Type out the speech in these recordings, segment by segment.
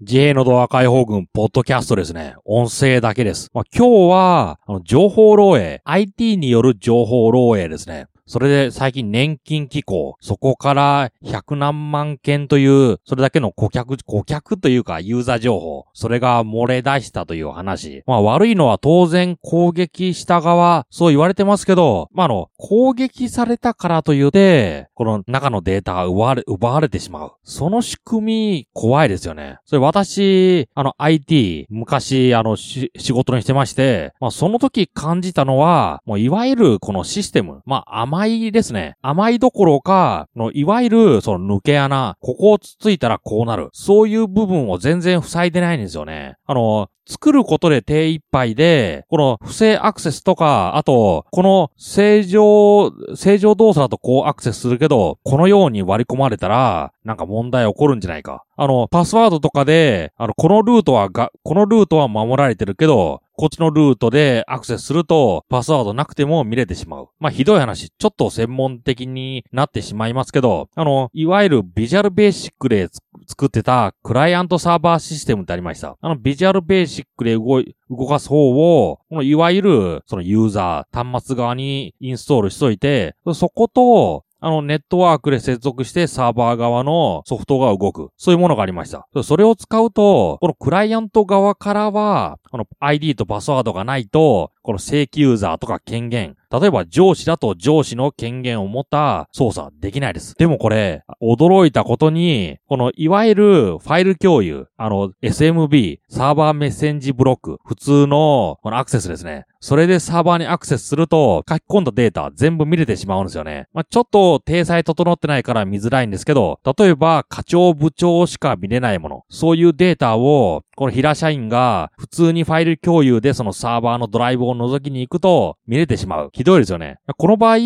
自閉のドア解放軍ポッドキャストですね。音声だけです。まあ、今日は、あの、情報漏洩、IT による情報漏洩ですね。それで最近年金機構、そこから100何万件という、それだけの顧客、顧客というかユーザー情報、それが漏れ出したという話。まあ悪いのは当然攻撃した側、そう言われてますけど、まああの、攻撃されたからと言って、この中のデータが奪われ、奪われてしまう。その仕組み、怖いですよね。それ私、あの IT、昔、あの、仕事にしてまして、まあその時感じたのは、もういわゆるこのシステム、まあ甘甘いですね。甘いどころか、のいわゆるその抜け穴、ここをつついたらこうなる。そういう部分を全然塞いでないんですよね。あの、作ることで手一杯で、この不正アクセスとか、あと、この正常、正常動作だとこうアクセスするけど、このように割り込まれたら、なんか問題起こるんじゃないか。あの、パスワードとかで、あの、このルートはが、このルートは守られてるけど、こっちのルートでアクセスすると、パスワードなくても見れてしまう。まあ、ひどい話、ちょっと専門的になってしまいますけど、あの、いわゆるビジュアルベーシックで作ってたクライアントサーバーシステムってありました。あの、ビジュアルベーシックで動い、動かす方を、このいわゆる、そのユーザー、端末側にインストールしといて、そこと、あの、ネットワークで接続してサーバー側のソフトが動く。そういうものがありました。それを使うと、このクライアント側からは、この ID とパスワードがないと、この正規ユーザーとか権限、例えば上司だと上司の権限を持った操作はできないです。でもこれ、驚いたことに、このいわゆるファイル共有、あの SMB、サーバーメッセンジブロック、普通のこのアクセスですね。それでサーバーにアクセスすると、書き込んだデータ全部見れてしまうんですよね。まあ、ちょっと体裁整ってないから見づらいんですけど、例えば課長部長しか見れないもの、そういうデータを、この平社員が普通にファイル共有でそのサーバーのドライブを覗きに行くと見れてしまう。ひどいですよね。この場合、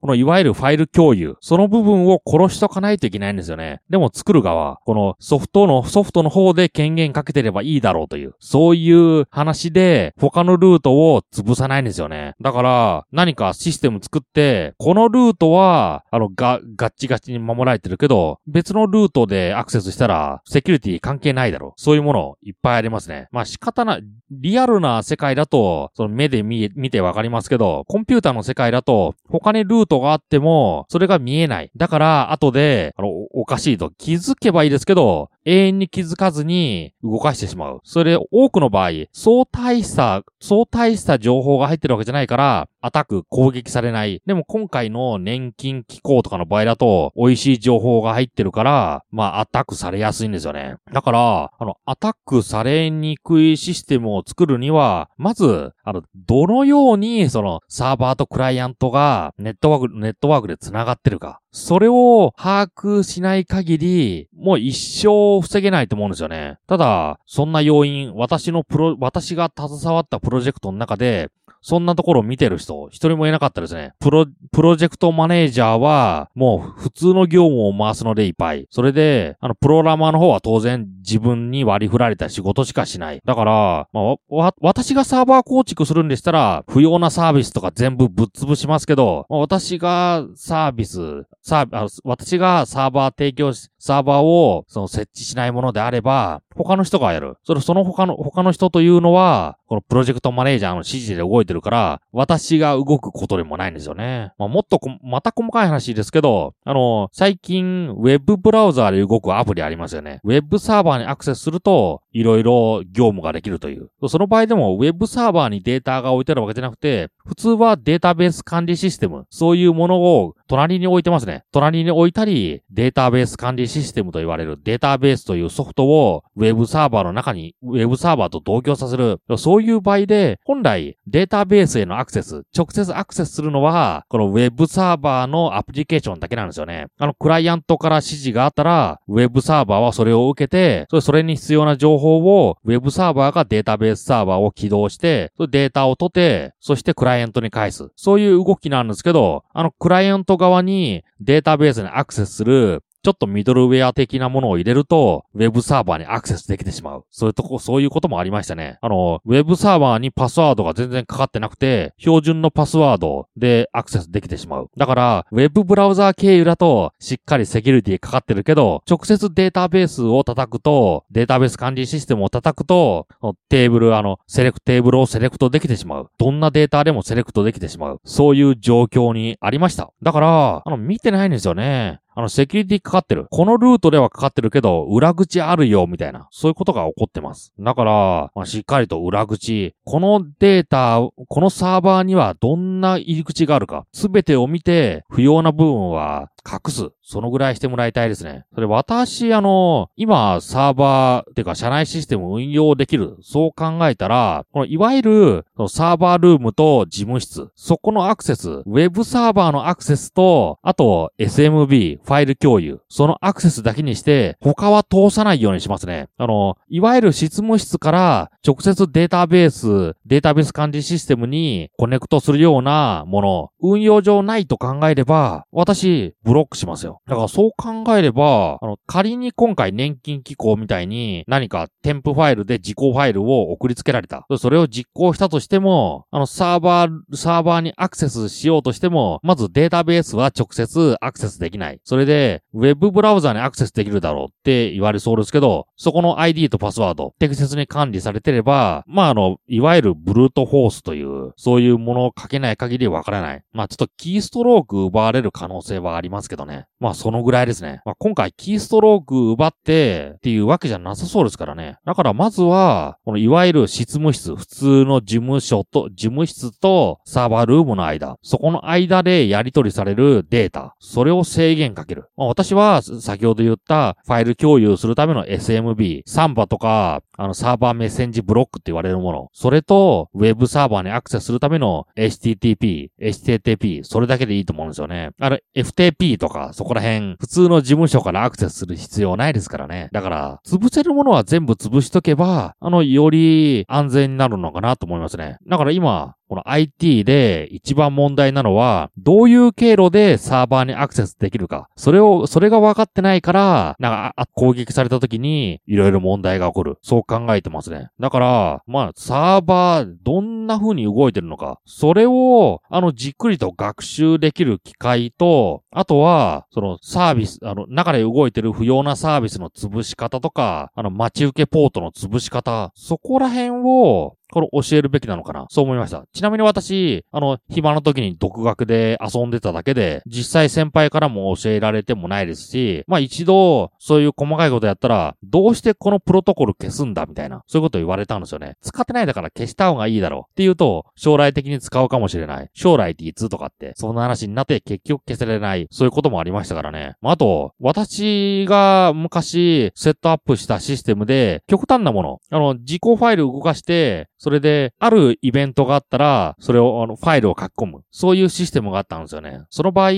このいわゆるファイル共有、その部分を殺しとかないといけないんですよね。でも作る側、このソフトの、ソフトの方で権限かけてればいいだろうという、そういう話で他のルートを潰さないんですよね。だから、何かシステム作って、このルートは、あの、が、ガッチガチに守られてるけど、別のルートでアクセスしたら、セキュリティ関係ないだろう。そういうものいっぱいありますね。まあ仕方ない、リアルな世界だと、その目で見、見てわかりますけど、コンピュータの世界だと、他にルートがあっても、それが見えない。だから、後で、あの、おかしいと気づけばいいですけど、永遠に気づかずに動かしてしまう。それ、多くの場合、そう大した、そう大した情報が入ってるわけじゃないから、アタック、攻撃されない。でも今回の年金機構とかの場合だと、美味しい情報が入ってるから、まあ、アタックされやすいんですよね。だから、あの、アタックされにくいシステムを作るには、まず、あの、どのように、その、サーバーとクライアントが、ネットワーク、ネットワークで繋がってるか。それを把握しない限り、もう一生防げないと思うんですよね。ただ、そんな要因、私のプロ、私が携わったプロジェクトの中で、そんなところを見てる人、一人もいなかったですね。プロ、プロジェクトマネージャーは、もう普通の業務を回すのでいっぱい。それで、あの、プロラマーの方は当然自分に割り振られた仕事しかしない。だから、まあ、わ、私がサーバー構築するんでしたら、不要なサービスとか全部ぶっ潰しますけど、まあ、私がサービス、サー、あ私がサーバー提供し、サーバーをその設置しないものであれば、他の人がやる。それ、その他の、他の人というのは、このプロジェクトマネージャーの指示で動いてるから、私が動くことでもないんですよね。まあ、もっとまた細かい話ですけど、あの、最近、ウェブブラウザーで動くアプリありますよね。ウェブサーバーにアクセスすると、いろいろ業務ができるという。その場合でも、ウェブサーバーにデータが置いてあるわけじゃなくて、普通はデータベース管理システム、そういうものを隣に置いてますね。隣に置いたり、データベース管理システムと言われるデータベースというソフトをウェブサーバーの中に、ウェブサーバーと同居させる。そうういう場合で、本来データベースへのアクセス、直接アクセスするのは、このウェブサーバーのアプリケーションだけなんですよね。あの、クライアントから指示があったら、ウェブサーバーはそれを受けて、それに必要な情報を、ウェブサーバーがデータベースサーバーを起動して、そデータを取って、そしてクライアントに返す。そういう動きなんですけど、あの、クライアント側にデータベースにアクセスするちょっとミドルウェア的なものを入れると、ウェブサーバーにアクセスできてしまう。そういうとこ、そういうこともありましたね。あの、ウェブサーバーにパスワードが全然かかってなくて、標準のパスワードでアクセスできてしまう。だから、ウェブブラウザー経由だと、しっかりセキュリティかかってるけど、直接データベースを叩くと、データベース管理システムを叩くと、テーブル、あの、セレクト、テーブルをセレクトできてしまう。どんなデータでもセレクトできてしまう。そういう状況にありました。だから、あの、見てないんですよね。あの、セキュリティかかってる。このルートではかかってるけど、裏口あるよ、みたいな。そういうことが起こってます。だから、まあ、しっかりと裏口、このデータ、このサーバーにはどんな入り口があるか、すべてを見て、不要な部分は隠す。そのぐらいしてもらいたいですね。それ私、あの、今、サーバー、ってか、社内システム運用できる。そう考えたら、この、いわゆる、サーバールームと事務室。そこのアクセス、ウェブサーバーのアクセスと、あと、SMB、ファイル共有。そのアクセスだけにして、他は通さないようにしますね。あの、いわゆる執務室から直接データベース、データベース管理システムにコネクトするようなもの、運用上ないと考えれば、私、ブブロックしますよ。だからそう考えれば、あの、仮に今回年金機構みたいに何か添付ファイルで実行ファイルを送りつけられた。それを実行したとしても、あの、サーバー、サーバーにアクセスしようとしても、まずデータベースは直接アクセスできない。それで、ウェブブラウザにアクセスできるだろうって言われそうですけど、そこの ID とパスワード、適切に管理されてれば、まあ、あの、いわゆるブルートフォースという、そういうものをかけない限りわからない。まあ、ちょっとキーストローク奪われる可能性はありますけどね。まあ、そのぐらいですね。まあ、今回キーストローク奪ってっていうわけじゃなさそうですからね。だからまずは、このいわゆる執務室、普通の事務所と、事務室とサーバールームの間、そこの間でやり取りされるデータ、それを制限かける。まあ、私は先ほど言ったファイル共有するための SMB、サンバとか、あのサーバーメッセンジブロックって言われるもの、それとウェブサーバーにアクセスするための HTTP、HTTP、それだけでいいと思うんですよね。あれ、FTP とか、そこら辺、普通の事務所からアクセスする必要ないですからね。だから、潰せるものは全部潰しとけば、あの、より安全になるのかなと思いますね。だから今、この IT で一番問題なのは、どういう経路でサーバーにアクセスできるか。それを、それが分かってないから、なんか、攻撃された時に、いろいろ問題が起こる。そう考えてますね。だから、まあ、サーバー、どんな風に動いてるのか。それを、あの、じっくりと学習できる機会と、あとは、その、サービス、あの、中で動いてる不要なサービスの潰し方とか、あの、待ち受けポートの潰し方、そこら辺を、これ教えるべきなのかな？そう思いました。ちなみに私、あの、暇の時に独学で遊んでただけで、実際先輩からも教えられてもないですし、まあ一度、そういう細かいことやったら、どうしてこのプロトコル消すんだみたいな、そういうこと言われたんですよね。使ってないだから消した方がいいだろうって言うと、将来的に使うかもしれない。将来っていつとかって、そんな話になって結局消せれない。そういうこともありましたからね。まあ、あと、私が昔セットアップしたシステムで、極端なもの、あの、自己ファイル動かして、それで、あるイベントがあったら、それを、あの、ファイルを書き込む。そういうシステムがあったんですよね。その場合、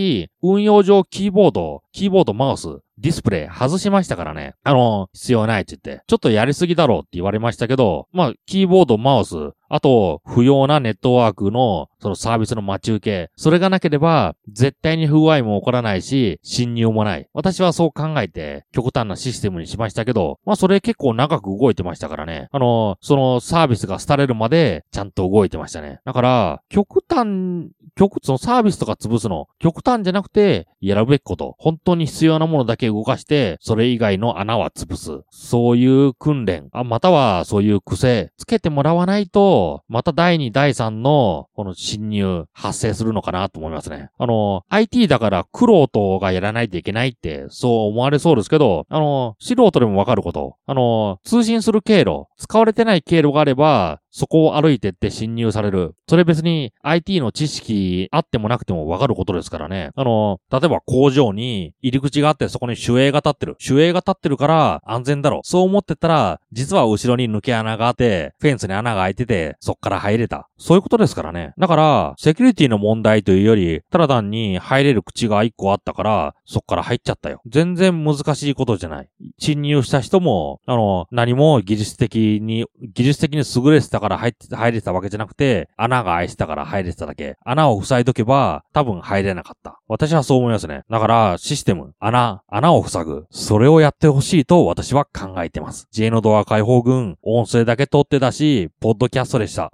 運用上キーボード、キーボード、マウス、ディスプレイ外しましたからね。あの、必要ないって言って。ちょっとやりすぎだろうって言われましたけど、まあ、キーボード、マウス、あと、不要なネットワークの、そのサービスの待ち受け。それがなければ、絶対に不具合も起こらないし、侵入もない。私はそう考えて、極端なシステムにしましたけど、まあ、それ結構長く動いてましたからね。あの、そのサービスが廃れるまで、ちゃんと動いてましたね。だから、極端、極、そのサービスとか潰すの、極端じゃなくて、やるべきこと。本当に必要なものだけ動かして、それ以外の穴は潰す。そういう訓練、あ、またはそういう癖、つけてもらわないと、また第2、第3の、この侵入、発生するのかなと思いますね。あの、IT だから苦労とがやらないといけないって、そう思われそうですけど、あの、素人でもわかること。あの、通信する経路、使われてない経路があれば、そこを歩いてって侵入される。それ別に IT の知識あってもなくてもわかることですからね。あの、例えば工場に入り口があってそこに守衛が立ってる。守衛が立ってるから安全だろ。そう思ってたら、実は後ろに抜け穴があって、フェンスに穴が開いてて、そっから入れた。そういうことですからね。だから、セキュリティの問題というより、ただ単に入れる口が一個あったから、そっから入っちゃったよ。全然難しいことじゃない。侵入した人も、あの、何も技術的に、技術的に優れてたから入って、入れてたわけじゃなくて、穴が開いてたから入れてただけ。穴を塞いどけば、多分入れなかった。私はそう思いますね。だから、システム、穴、穴を塞ぐ。それをやってほしいと私は考えてます。J のドア解放軍、音声だけ取ってたし、ポッドキャストでした。